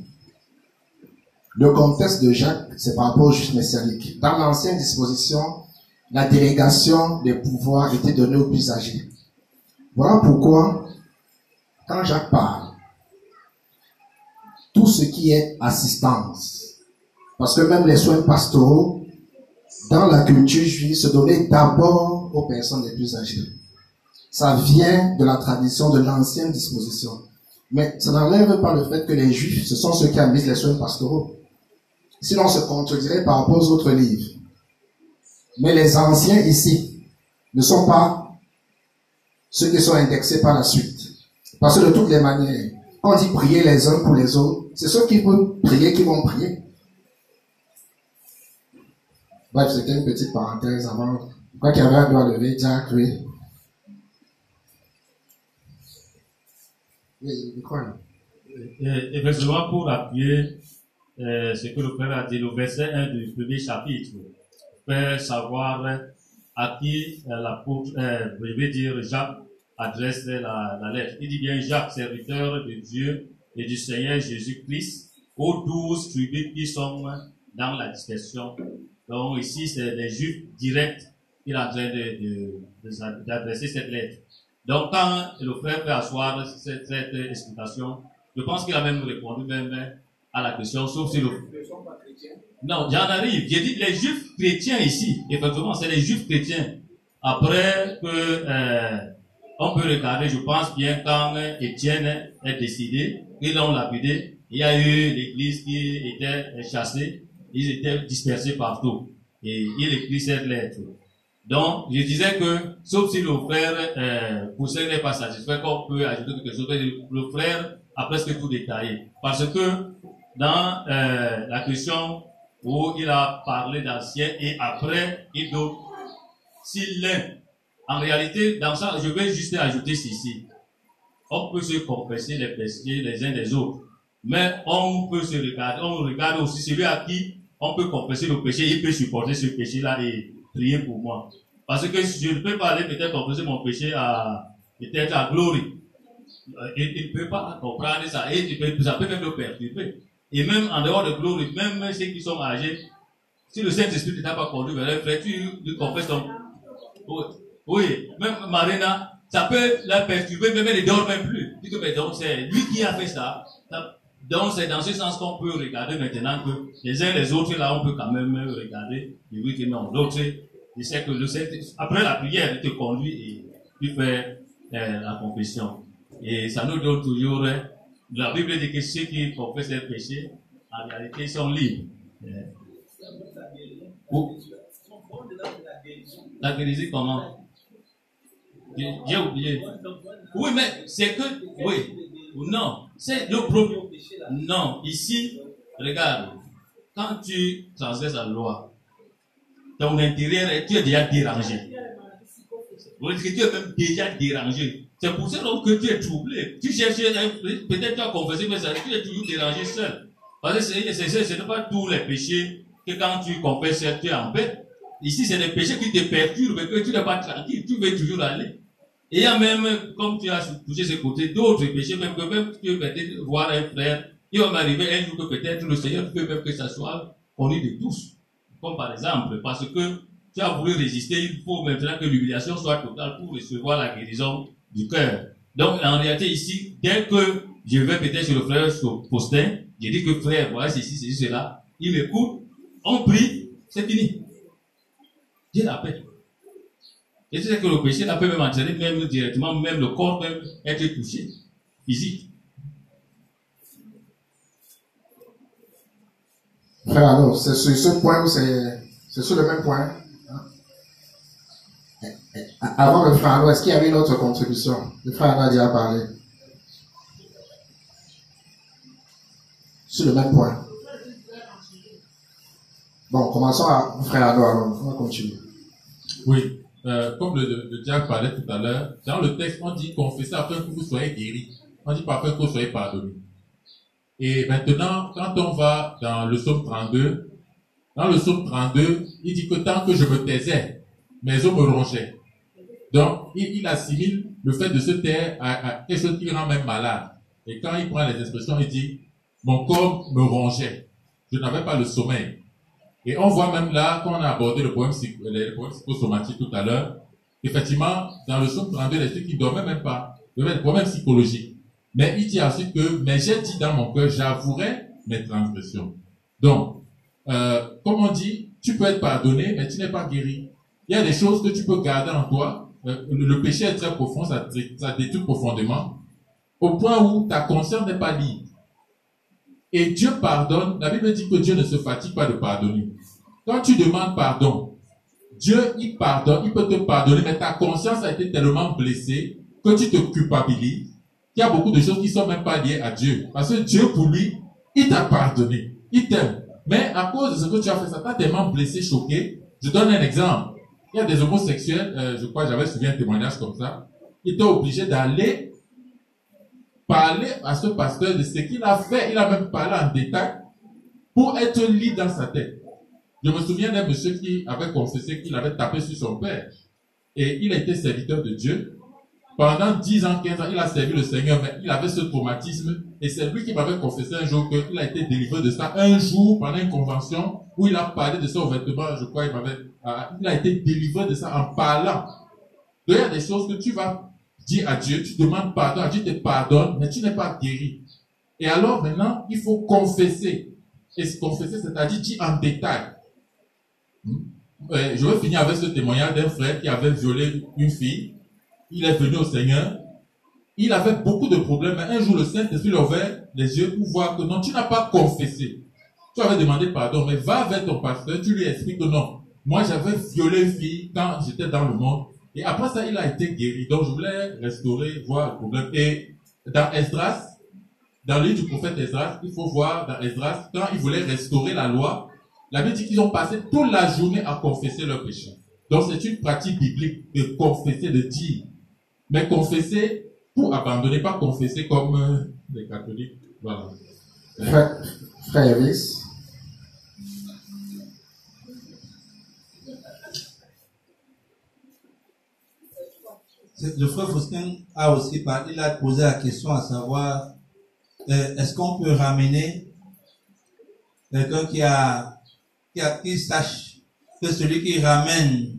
Le contexte de Jacques, c'est par rapport au juge messianique. Dans l'ancienne disposition, la délégation des pouvoirs était donnée aux plus âgés. Voilà pourquoi, quand Jacques parle, tout ce qui est assistance, parce que même les soins pastoraux, dans la culture juive, se donnaient d'abord aux personnes les plus âgées. Ça vient de la tradition de l'ancienne disposition. Mais ça n'enlève pas le fait que les juifs, ce sont ceux qui mis les soins pastoraux. Sinon, on se contredirait par rapport aux autres livres. Mais les anciens ici ne sont pas ceux qui sont indexés par la suite. Parce que de toutes les manières, on dit prier les uns pour les autres, c'est ceux qui veulent prier qui vont prier. Bref, c'était une petite parenthèse avant. Quoi qu'il y avait un doigt levé, Jack, oui. Oui, Effectivement, pour appuyer euh, ce que le Père a dit, le verset 1 du premier chapitre, faire savoir à qui euh, l'apôtre, euh, je vais dire Jacques, adresse la, la, lettre. Il dit bien Jacques, serviteur de Dieu et du Seigneur Jésus-Christ, aux douze tribus qui sont dans la dispersion. Donc ici, c'est les Juifs directs qu'il est en train d'adresser de, de, cette lettre. Donc quand le frère peut asseoir cette, cette explication, je pense qu'il a même répondu même à la question, sauf si le... Non, j'en arrive. J'ai dit les juifs chrétiens ici. Effectivement, c'est les juifs chrétiens. Après que euh, on peut regarder, je pense bien quand Étienne est décidé, ils l'ont lapidé, il y a eu l'église qui était chassée, ils étaient dispersés partout. Et il écrit cette lettre. Donc, je disais que, sauf si le frère euh, Poussin n'est pas satisfait, qu'on peut ajouter quelque chose, le frère a presque tout détaillé. Parce que dans euh, la question où il a parlé d'ancien et après il doit, s'il l'est, en réalité, dans ça, je vais juste ajouter ceci. On peut se confesser les péchés les uns des autres, mais on peut se regarder, on regarde aussi celui à qui on peut confesser le péché, il peut supporter ce péché-là et prier pour moi. Parce que je ne peux pas aller peut-être confesser mon péché à, peut-être à glorie. Il ne peut pas comprendre ça et ça peut même le perturber. Et même en dehors de gloire, même ceux qui sont âgés, Si le Saint-Esprit ne t'a pas conduit vers un frère, tu lui confesses ton... Oui, oui, même Marina, ça peut la perturber, même elle ne dort même plus. Dis que, mais donc c'est lui qui a fait ça. Donc c'est dans ce sens qu'on peut regarder maintenant que les uns les autres, là, on peut quand même regarder. Et oui que non, l'autre, il sait que le après la prière, il te conduit et il fait euh, la confession. Et ça nous donne toujours, hein, la Bible dit que ceux qui confessent leurs péchés, en réalité, sont libres. La guérison comment? J'ai oublié. Oui, mais c'est que, oui, non, c'est le problème. Non, ici, regarde, quand tu transgresses la loi, ton intérieur, tu es déjà dérangé. Tu es même déjà dérangé. C'est pour ça que tu es troublé. Tu cherches, peut-être tu as confessé, mais tu es toujours dérangé seul. Parce que ce n'est pas tous les péchés que quand tu confesses, tu es en paix. Ici, c'est des péchés qui te perturbent, que tu n'es pas tranquille, tu veux toujours aller. Et il y a même, comme tu as touché ce côté, d'autres péchés, même que même tu peux peut-être voir un frère, il va m'arriver un jour que peut-être le Seigneur peut même que ça soit connu de tous. Comme par exemple, parce que tu as voulu résister, il faut maintenant que l'humiliation soit totale pour recevoir la guérison du cœur. Donc, en réalité, ici, dès que je vais peut-être sur le frère Postin, je dis que frère, voilà ceci, ceci, cela, il m'écoute, on prie, c'est fini. Dieu la paix. Et sais que le péché, là, peut même entraîner même directement, même le corps peut être touché, physique. Frère, alors, c'est sur ce point ou c'est sur le même point hein? Avant le frère, est-ce qu'il y avait une autre contribution? Le frère a déjà parlé. Sur le même point. Bon, commençons à frère alors, on va continuer. Oui. Euh, comme le, le diable parlait tout à l'heure, dans le texte, on dit confessez afin que vous soyez guéris. On dit pas afin que vous soyez pardonnés. Et maintenant, quand on va dans le psaume 32, dans le psaume 32, il dit que tant que je me taisais, mes os me rongeaient. Donc, il, assimile le fait de se taire à, quelque chose qui rend même malade. Et quand il prend les expressions, il dit, mon corps me rongeait. Je n'avais pas le sommeil. Et on voit même là, quand on a abordé le problème, les problèmes psychosomatiques tout à l'heure, effectivement, dans le psaume 32, les ceux qui ne dormaient même pas, avait des problèmes psychologiques. Mais il dit ensuite que, mais j'ai dit dans mon cœur, j'avouerai mes transgressions. Donc, euh, comme on dit, tu peux être pardonné, mais tu n'es pas guéri. Il y a des choses que tu peux garder en toi. Euh, le, péché est très profond, ça, ça détruit profondément, au point où ta conscience n'est pas libre. Et Dieu pardonne. La Bible dit que Dieu ne se fatigue pas de pardonner. Quand tu demandes pardon, Dieu, il pardonne, il peut te pardonner, mais ta conscience a été tellement blessée que tu te culpabilises. Il y a beaucoup de choses qui sont même pas liées à Dieu. Parce que Dieu, pour lui, il t'a pardonné. Il t'aime. Mais à cause de ce que tu as fait, ça t'a tellement blessé, choqué. Je donne un exemple. Il y a des homosexuels, euh, je crois, j'avais suivi un témoignage comme ça. Ils étaient obligés d'aller parler à ce pasteur de ce qu'il a fait. Il a même parlé en détail pour être libre dans sa tête. Je me souviens d'un monsieur qui avait confessé qu'il avait tapé sur son père. Et il a été serviteur de Dieu. Pendant 10 ans, 15 ans, il a servi le Seigneur, mais il avait ce traumatisme. Et c'est lui qui m'avait confessé un jour qu'il a été délivré de ça. Un jour, pendant une convention, où il a parlé de ça au vêtement, je crois, il m'avait, ah, il a été délivré de ça en parlant. il y a des choses que tu vas dis à Dieu, tu demandes pardon, Dieu te pardonne, mais tu n'es pas guéri. Et alors maintenant, il faut confesser. Et se confesser, c'est-à-dire dire en détail. Hmm? je veux finir avec ce témoignage d'un frère qui avait violé une fille. Il est venu au Seigneur. Il avait beaucoup de problèmes. Mais un jour, le Saint-Esprit lui ouvert les yeux pour voir que non, tu n'as pas confessé. Tu avais demandé pardon, mais va vers ton pasteur, tu lui expliques que non. Moi, j'avais violé une fille quand j'étais dans le monde. Et après ça, il a été guéri. Donc, je voulais restaurer, voir le problème. Et dans Esdras, dans le du prophète Esdras, il faut voir dans Esdras, quand ils voulaient restaurer la loi, la Bible dit qu'ils ont passé toute la journée à confesser leurs péchés. Donc, c'est une pratique biblique de confesser, de dire. Mais confesser pour abandonner, pas confesser comme euh, les catholiques. Voilà. Frère, frère le frère Faustin a aussi parlé, il a posé la question à savoir, euh, est-ce qu'on peut ramener quelqu'un qui a qu'il sache que celui qui ramène,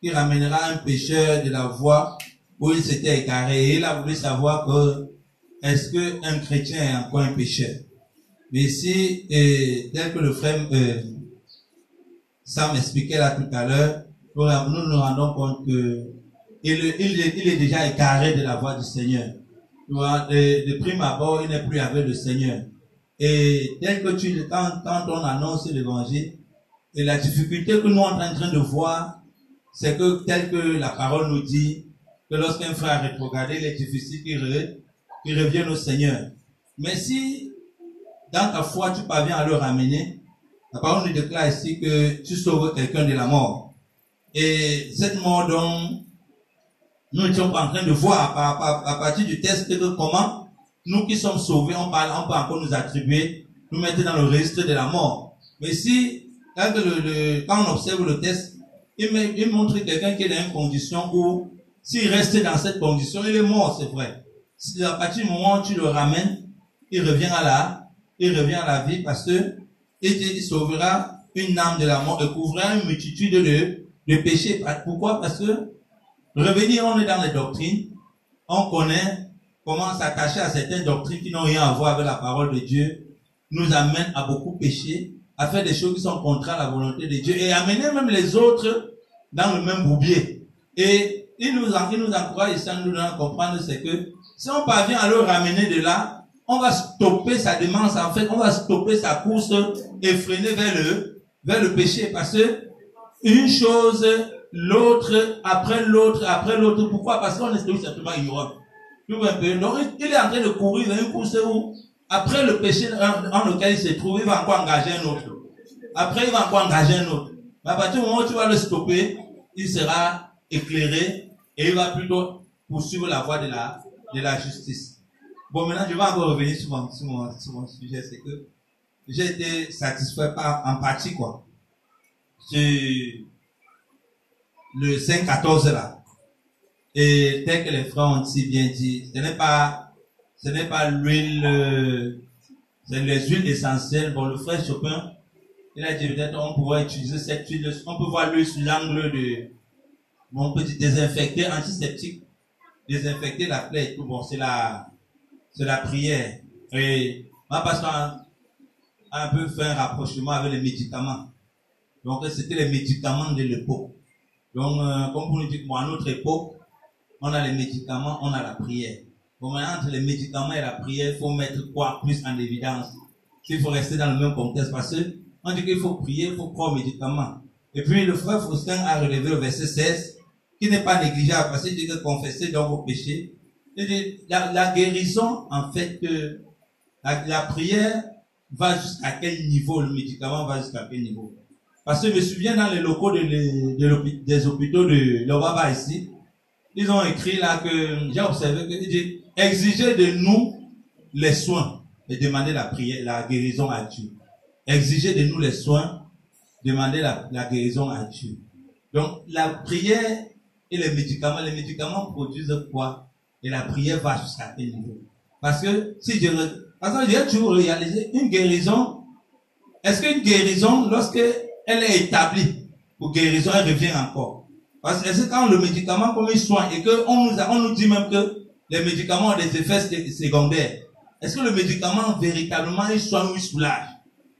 qui ramènera un pécheur de la voie où il s'était écaré, il a voulu savoir est-ce que un chrétien est encore un pécheur. Mais ici, et, tel que le frère euh, Sam expliquait là tout à l'heure, nous nous rendons compte que il, est, déjà écaré de la voie du Seigneur. De, de prime abord, il n'est plus avec le Seigneur. Et tel que tu, quand, quand on annonce l'évangile, et la difficulté que nous sommes en train de voir, c'est que tel que la parole nous dit, que lorsqu'un frère est rétrogradé, il est difficile qu'il revienne au Seigneur. Mais si dans ta foi tu parviens à le ramener, la parole nous déclare ici que tu sauves quelqu'un de la mort. Et cette mort dont nous étions en train de voir à, partir du test que comment nous qui sommes sauvés, on, parle, on peut encore nous attribuer, nous mettre dans le registre de la mort. Mais si, quand, le, quand on observe le test, il, il montre quelqu'un qui est dans une condition où, s'il reste dans cette condition, il est mort, c'est vrai. Si à partir du moment où tu le ramènes, il revient à la, il revient à la vie parce que il sauvera une âme de la mort et couvrira une multitude de, de péchés. Pourquoi? Parce que revenir, on est dans les doctrines, on connaît comment s'attacher à certaines doctrines qui n'ont rien à voir avec la parole de Dieu, nous amène à beaucoup pécher, à faire des choses qui sont contraires à la volonté de Dieu et amener même les autres dans le même boubier. Et il nous, il nous encourage à nous comprendre, c'est que si on parvient à le ramener de là, on va stopper sa démence, en fait, on va stopper sa course et freiner vers le, vers le péché. Parce que une chose, l'autre, après l'autre, après l'autre. Pourquoi? Parce qu'on est simplement ignorant. Donc, il est en train de courir vers une course où, après le péché en, lequel il se trouve, il va encore engager un autre. Après, il va encore engager un autre. Mais à partir du moment où tu vas le stopper, il sera éclairé et il va plutôt poursuivre la voie de la, de la justice. Bon, maintenant, je vais encore revenir sur mon, sur mon, sujet, c'est que j'ai été satisfait par, en partie, quoi. Sur le 5-14 là. Et tel que les frères ont si bien dit, ce n'est pas, ce n'est pas l'huile, euh, c'est les huiles essentielles. Bon, le frère Chopin, il a dit peut-être on pourrait utiliser cette huile, on peut voir l'huile sous l'angle de, mon petit désinfecter antiseptique, désinfecter la plaie et tout. Bon, c'est la, c'est la prière. Et ma pasteur a un peu fait un rapprochement avec les médicaments. Donc, c'était les médicaments de l'époque. Donc, euh, comme vous nous dites, à notre époque, on a les médicaments, on a la prière. Bon, entre les médicaments et la prière, il faut mettre quoi plus en évidence? Il faut rester dans le même contexte parce que on dit qu'il faut prier, il faut croire aux médicaments. Et puis, le frère Faustin a relevé le verset 16, qui n'est pas négligeable parce qu'il dit que confesser dans vos péchés la, la, guérison, en fait, que la, prière va jusqu'à quel niveau, le médicament va jusqu'à quel niveau? Parce que je me souviens dans les locaux de, de, des hôpitaux de l'Obaba ici, ils ont écrit là que j'ai observé que dit exiger de nous les soins et demander la prière, la guérison à Dieu. Exiger de nous les soins, demander la, la guérison à Dieu. Donc la prière et les médicaments, les médicaments produisent quoi? Et la prière va jusqu'à quel niveau Parce que si je... Parce que j'ai toujours réalisé une guérison. Est-ce qu'une guérison, lorsque elle est établie, pour guérison, elle revient encore. Parce que quand le médicament, comme il soigne, et qu'on nous, on nous dit même que les médicaments ont des effets secondaires. Est-ce que le médicament, véritablement, il soigne ou soulage?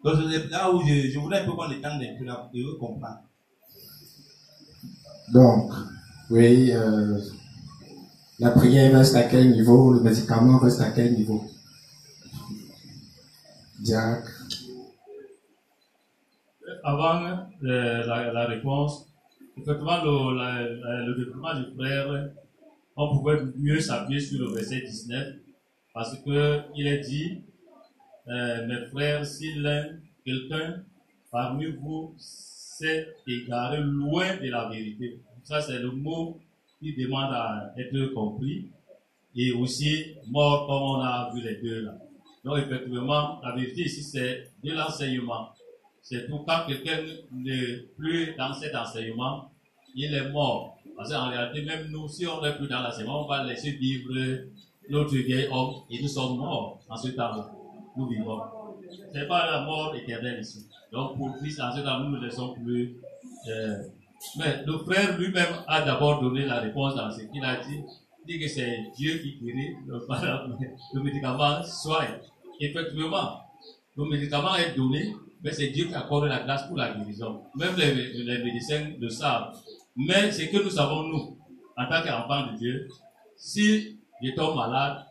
Donc, là où je, voulais un peu qu'on étende un peu là, pour comprendre. Donc, oui, euh, la prière reste à quel niveau? Le médicament reste à quel niveau? Jack Avant euh, la, réponse, effectivement, le, développement du frère, on pouvait mieux s'appuyer sur le verset 19 parce qu'il est dit, euh, mes frères, si l'un, quelqu'un parmi vous s'est égaré loin de la vérité, ça c'est le mot qui demande à être compris et aussi mort comme on a vu les deux là. Donc effectivement, la vérité ici c'est de l'enseignement. C'est tout quand quelqu'un n'est plus dans cet enseignement, il est mort. Parce qu'en réalité, même nous, si on n'est plus dans l'enseignement, on va laisser vivre notre vieil homme et nous sommes morts en ce temps-là. Nous vivons. Ce n'est pas la mort éternelle ici. Donc pour Christ, en ce temps, nous ne laissons plus. Euh, mais le frère lui-même a d'abord donné la réponse dans ce qu'il a dit. Il dit que c'est Dieu qui guérit le, le médicament soigne. Effectivement, le médicament est donné, mais c'est Dieu qui accorde la grâce pour la guérison. Même les, médecins le savent. Mais ce que nous savons, nous, en tant qu'enfants de Dieu, si je tombe malade,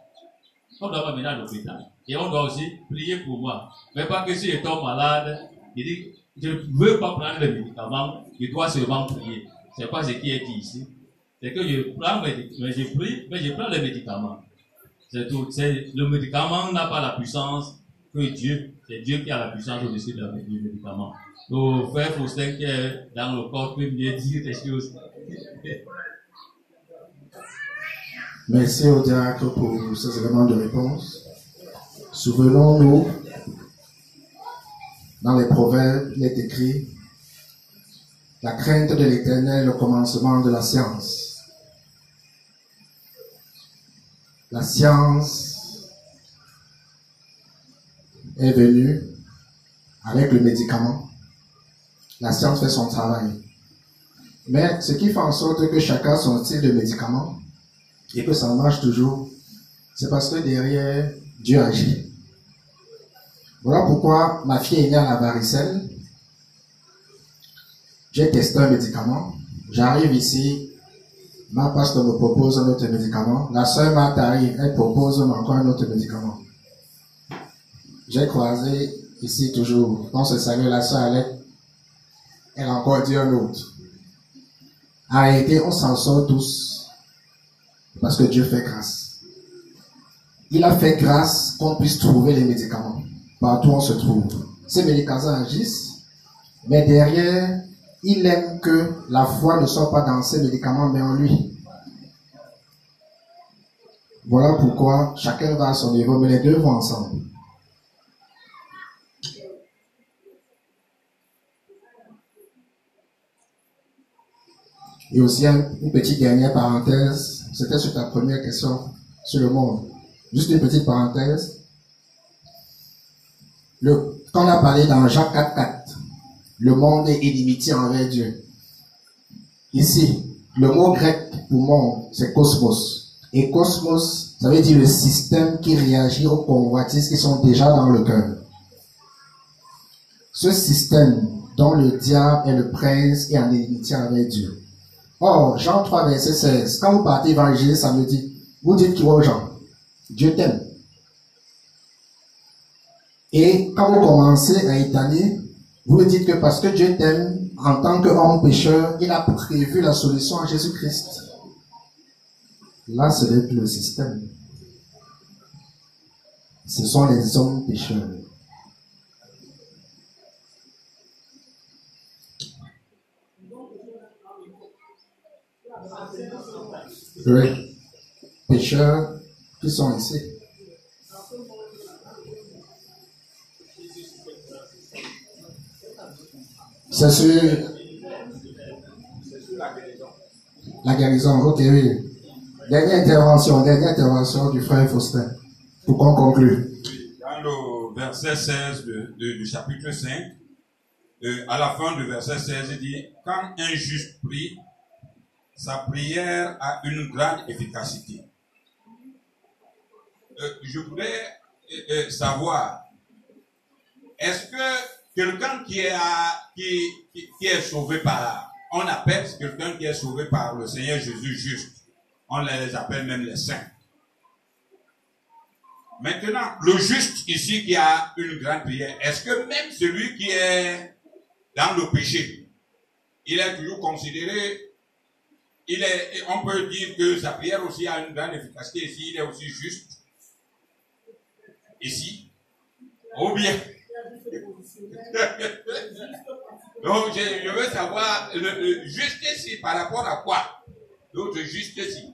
on doit m'amener à l'hôpital. Et on doit aussi prier pour moi. Mais pas que si je tombe malade, il dit, je ne veux pas prendre le médicament, je dois seulement prier. C'est pas ce qui est dit ici. C'est que je prends, mais je prie, mais je prends le médicament. C'est tout. Le médicament n'a pas la puissance que Dieu. C'est Dieu qui a la puissance au-dessus du médicament. Donc, frère Faustin qui est dans le corps peut mieux dire des choses. Merci au diacre pour ces éléments de réponse. Souvenons-nous, dans les proverbes, il est écrit, la crainte de l'éternel le commencement de la science. La science est venue avec le médicament. La science fait son travail. Mais ce qui fait en sorte que chacun a son style de médicament et que ça marche toujours, c'est parce que derrière, Dieu agit. Voilà pourquoi ma fille est née à la varicelle. J'ai testé un médicament. J'arrive ici, ma pasteur me propose un autre médicament. La soeur Marthe arrive, elle propose encore un autre médicament. J'ai croisé ici toujours, dans ce salon, la soeur Alec, elle a encore dit un autre. Arrêtez, on s'en sort tous. Parce que Dieu fait grâce. Il a fait grâce qu'on puisse trouver les médicaments partout où on se trouve. Ces médicaments agissent, mais derrière, il aime que la foi ne soit pas dans ces médicaments, mais en lui. Voilà pourquoi chacun va à son niveau, mais les deux vont ensemble. Et aussi une petite dernière parenthèse, c'était sur ta première question sur le monde. Juste une petite parenthèse. Quand on a parlé dans Jean 4, 4, le monde est inimitié envers Dieu. Ici, le mot grec pour monde, c'est cosmos. Et cosmos, ça veut dire le système qui réagit aux convoitises qui sont déjà dans le cœur. Ce système dont le diable est le prince est en inimitié avec Dieu. Or, Jean 3, verset 16, quand vous partez évangéliser samedi, vous dites quoi aux gens Dieu t'aime. Et quand vous commencez à étaler, vous dites que parce que Dieu t'aime, en tant qu'homme pécheur, il a prévu la solution à Jésus-Christ. Là, ce n'est plus le système. Ce sont les hommes pécheurs. Oui. Pécheurs qui sont ici? C'est sur la guérison. Ok, oui. Dernière intervention, dernière intervention du frère Faustin. Pour qu'on conclue. Dans le verset 16 de, du chapitre 5, euh, à la fin du verset 16, il dit, quand un juste prie, sa prière a une grande efficacité. Euh, je voudrais euh, euh, savoir, est-ce que quelqu'un qui est, qui, qui, est sauvé par, on appelle quelqu'un qui est sauvé par le Seigneur Jésus juste, on les appelle même les saints. Maintenant, le juste ici qui a une grande prière, est-ce que même celui qui est dans le péché, il est toujours considéré il est, on peut dire que sa prière aussi a une grande efficacité ici, il est aussi juste. Ici. Ou bien. Donc, je, veux savoir, le, juste ici, par rapport à quoi? L'autre juste ici.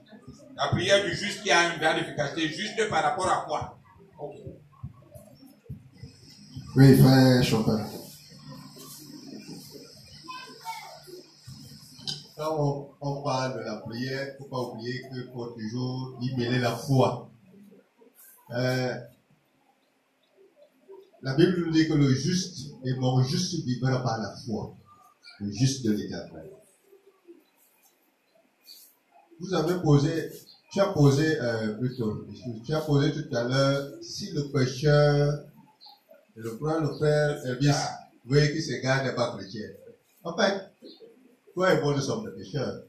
La prière du juste qui a une grande efficacité, juste par rapport à quoi? Oui, frère Chopin. Quand on, parle de la prière, il ne faut pas oublier qu'il faut toujours y mêler la foi. Euh, la Bible nous dit que le juste est mort juste vivra par la foi. Le juste de l'éternel. Vous avez posé, tu as posé euh, plutôt, tu as posé tout à l'heure, si le pécheur, le frère, le frère, le fils, voyez qu'il se garde n'est pas chrétien. En fait, toi et moi, nous sommes des pécheurs.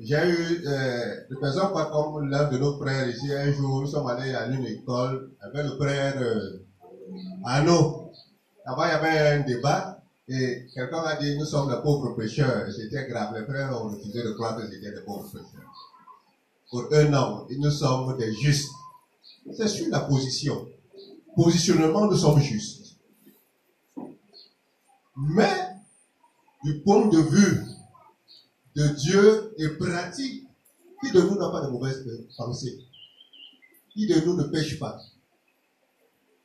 J'ai eu euh, des personnes pas comme l'un de nos frères ici. Un jour, nous sommes allés à une école avec le frère euh, Arnaud. Là-bas, il y avait un débat et quelqu'un a dit Nous sommes des pauvres pécheurs. C'était grave. Les frères ont refusé de croire que c'était des pauvres pécheurs. Pour homme, et nous sommes des justes. C'est sur la position. Positionnement, nous sommes justes. Mais, du point de vue de Dieu est pratique. Qui de nous n'a pas de mauvaises pensées Qui de nous ne pêche pas?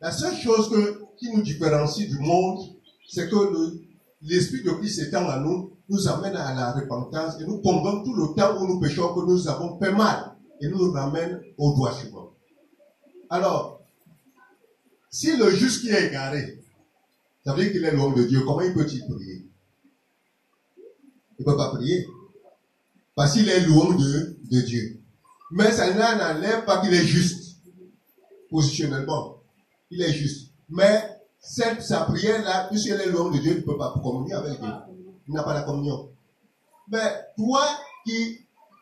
La seule chose qui nous différencie du monde, c'est que l'Esprit de Christ étant à nous, nous amène à la repentance et nous convainc tout le temps où nous péchons que nous avons fait mal et nous ramène au droit suivant. Alors, si le juste qui est égaré, ça veut dire qu'il est l'homme de Dieu, comment il peut-il prier? Il ne peut pas prier. Parce qu'il est de, Dieu. Mais ça n'enlève pas qu'il est juste. Positionnellement. Il est juste. Mais cette, sa prière-là, puisqu'il est loin de Dieu, il ne peut pas communier avec Dieu. Il n'a pas la communion. Mais toi qui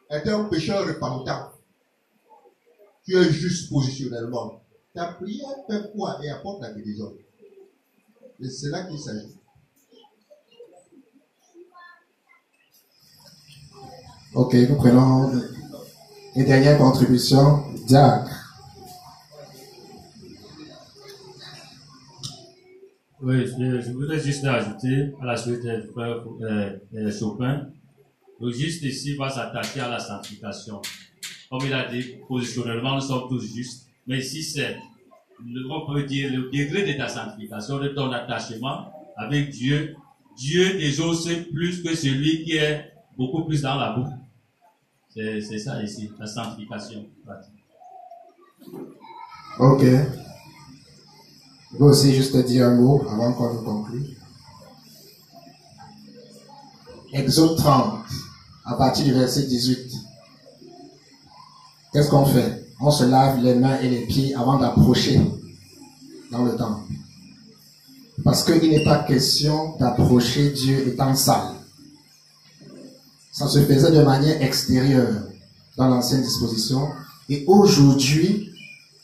es un pécheur repentant, tu es juste positionnellement. Ta prière fait quoi et apporte la guérison. C'est là qu'il s'agit. Ok, nous prenons une dernière contribution. Diacre. Oui, je, voudrais juste ajouter à la suite du frère euh, euh, Chopin. Le juste ici va s'attaquer à la sanctification. Comme il a dit, positionnellement, nous sommes tous justes. Mais ici, c'est, on peut dire, le degré de ta sanctification, de ton attachement avec Dieu. Dieu déjà c'est plus que celui qui est beaucoup plus dans la boucle. C'est ça ici, la sanctification. Ok. Je vais aussi juste dire un mot avant qu'on ne conclue. Exode 30, à partir du verset 18. Qu'est-ce qu'on fait? On se lave les mains et les pieds avant d'approcher dans le temple. Parce qu'il n'est pas question d'approcher Dieu étant sale. Ça se faisait de manière extérieure dans l'ancienne disposition et aujourd'hui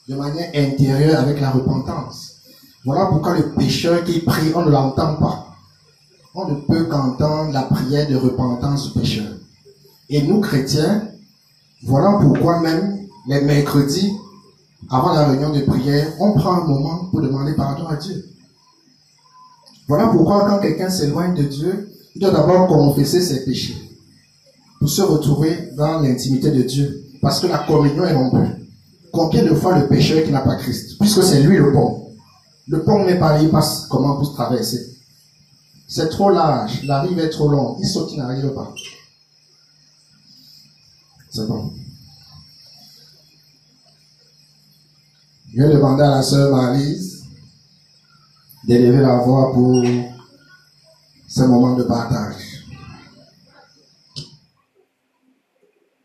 de manière intérieure avec la repentance. Voilà pourquoi le pécheur qui prie, on ne l'entend pas. On ne peut qu'entendre la prière de repentance du pécheur. Et nous, chrétiens, voilà pourquoi même les mercredis, avant la réunion de prière, on prend un moment pour demander pardon à Dieu. Voilà pourquoi quand quelqu'un s'éloigne de Dieu, il doit d'abord confesser ses péchés pour se retrouver dans l'intimité de Dieu. Parce que la communion est rompue. Combien de fois le pécheur qui n'a pas Christ Puisque c'est lui le pont. Le pont n'est pas là, il passe comment pour se traverser. C'est trop large, la rive est trop longue, il saute, il n'arrive pas. C'est bon. Je vais demander à la sœur Marise d'élever la voix pour ce moment de partage.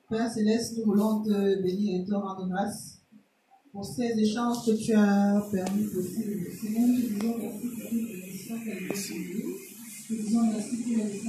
Père Céleste, nous voulons te bénir et te rendre grâce pour ces échanges que tu as permis possibles. Seigneur, nous disons merci pour toute l'émission que tu as Nous disons merci pour les